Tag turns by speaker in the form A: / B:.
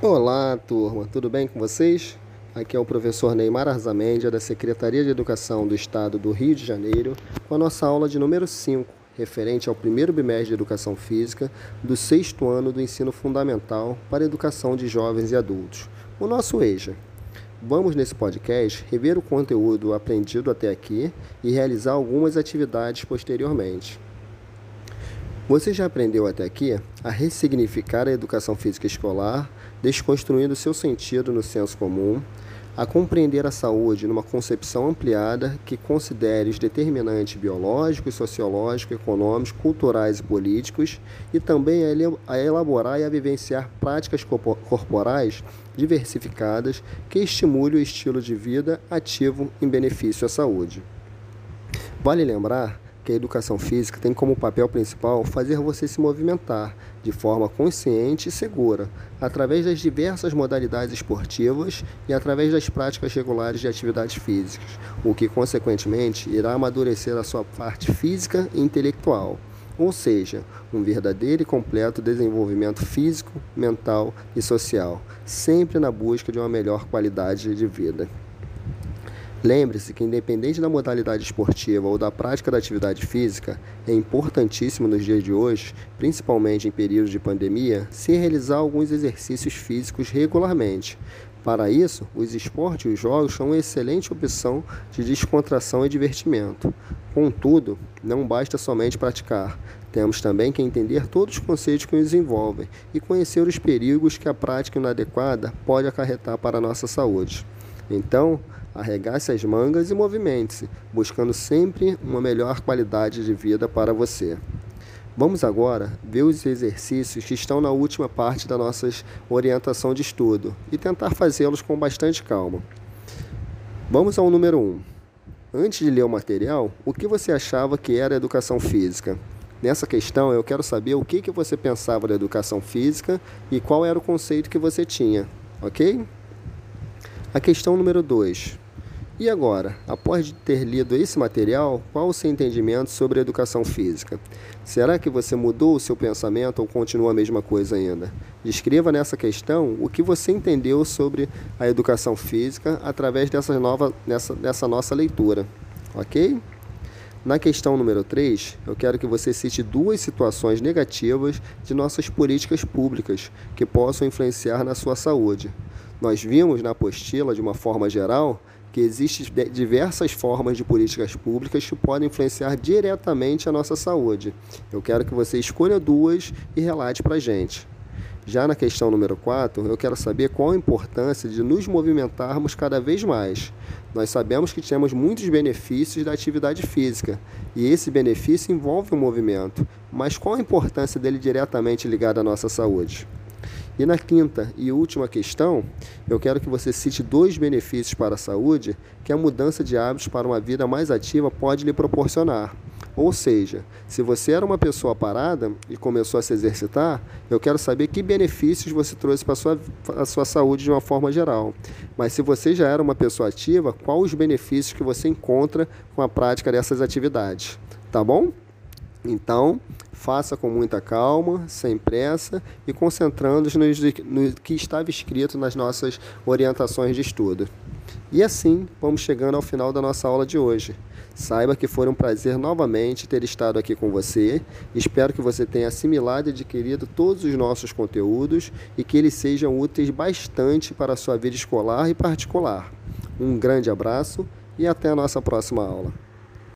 A: Olá, turma, tudo bem com vocês? Aqui é o professor Neymar Arzamendia, da Secretaria de Educação do Estado do Rio de Janeiro, com a nossa aula de número 5, referente ao primeiro bimestre de Educação Física do sexto ano do ensino fundamental para a educação de jovens e adultos, o nosso EJA. Vamos, nesse podcast, rever o conteúdo aprendido até aqui e realizar algumas atividades posteriormente. Você já aprendeu até aqui a ressignificar a educação física escolar, desconstruindo seu sentido no senso comum, a compreender a saúde numa concepção ampliada que considere os determinantes biológicos, sociológicos, econômicos, culturais e políticos, e também a elaborar e a vivenciar práticas corporais diversificadas que estimulem o estilo de vida ativo em benefício à saúde. Vale lembrar que a educação física tem como papel principal fazer você se movimentar de forma consciente e segura, através das diversas modalidades esportivas e através das práticas regulares de atividades físicas, o que, consequentemente, irá amadurecer a sua parte física e intelectual ou seja, um verdadeiro e completo desenvolvimento físico, mental e social, sempre na busca de uma melhor qualidade de vida. Lembre-se que, independente da modalidade esportiva ou da prática da atividade física, é importantíssimo nos dias de hoje, principalmente em períodos de pandemia, se realizar alguns exercícios físicos regularmente. Para isso, os esportes e os jogos são uma excelente opção de descontração e divertimento. Contudo, não basta somente praticar, temos também que entender todos os conceitos que os envolvem e conhecer os perigos que a prática inadequada pode acarretar para a nossa saúde. Então, Arregace as mangas e movimente-se, buscando sempre uma melhor qualidade de vida para você. Vamos agora ver os exercícios que estão na última parte da nossa orientação de estudo e tentar fazê-los com bastante calma. Vamos ao número 1. Um. Antes de ler o material, o que você achava que era educação física? Nessa questão, eu quero saber o que, que você pensava da educação física e qual era o conceito que você tinha, ok? A questão número 2. E agora, após ter lido esse material, qual o seu entendimento sobre a educação física? Será que você mudou o seu pensamento ou continua a mesma coisa ainda? Descreva nessa questão o que você entendeu sobre a educação física através dessa, nova, dessa nossa leitura, ok? Na questão número 3, eu quero que você cite duas situações negativas de nossas políticas públicas que possam influenciar na sua saúde. Nós vimos na apostila, de uma forma geral, que existem diversas formas de políticas públicas que podem influenciar diretamente a nossa saúde. Eu quero que você escolha duas e relate para a gente. Já na questão número 4, eu quero saber qual a importância de nos movimentarmos cada vez mais. Nós sabemos que temos muitos benefícios da atividade física e esse benefício envolve o movimento, mas qual a importância dele diretamente ligado à nossa saúde? E na quinta e última questão, eu quero que você cite dois benefícios para a saúde que a mudança de hábitos para uma vida mais ativa pode lhe proporcionar. Ou seja, se você era uma pessoa parada e começou a se exercitar, eu quero saber que benefícios você trouxe para a sua, sua saúde de uma forma geral. Mas se você já era uma pessoa ativa, quais os benefícios que você encontra com a prática dessas atividades? Tá bom? Então, faça com muita calma, sem pressa e concentrando-nos no que estava escrito nas nossas orientações de estudo. E assim, vamos chegando ao final da nossa aula de hoje. Saiba que foi um prazer novamente ter estado aqui com você. Espero que você tenha assimilado e adquirido todos os nossos conteúdos e que eles sejam úteis bastante para a sua vida escolar e particular. Um grande abraço e até a nossa próxima aula.